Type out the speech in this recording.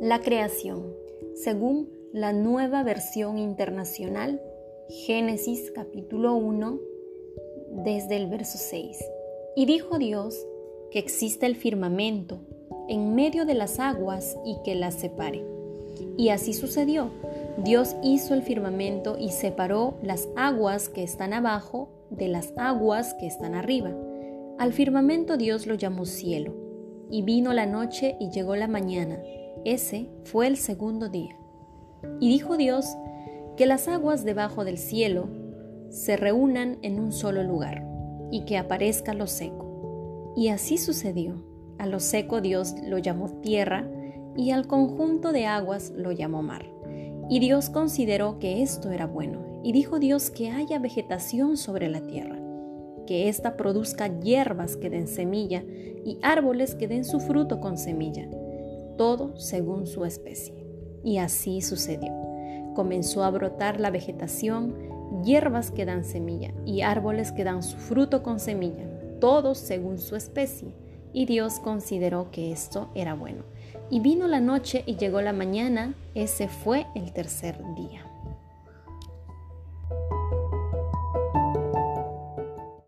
La creación, según la nueva versión internacional, Génesis capítulo 1, desde el verso 6. Y dijo Dios que exista el firmamento en medio de las aguas y que las separe. Y así sucedió. Dios hizo el firmamento y separó las aguas que están abajo de las aguas que están arriba. Al firmamento Dios lo llamó cielo. Y vino la noche y llegó la mañana ese fue el segundo día. Y dijo Dios que las aguas debajo del cielo se reúnan en un solo lugar y que aparezca lo seco. Y así sucedió. A lo seco Dios lo llamó tierra y al conjunto de aguas lo llamó mar. Y Dios consideró que esto era bueno. Y dijo Dios que haya vegetación sobre la tierra, que ésta produzca hierbas que den semilla y árboles que den su fruto con semilla todo según su especie. Y así sucedió. Comenzó a brotar la vegetación, hierbas que dan semilla y árboles que dan su fruto con semilla, todos según su especie. Y Dios consideró que esto era bueno. Y vino la noche y llegó la mañana, ese fue el tercer día.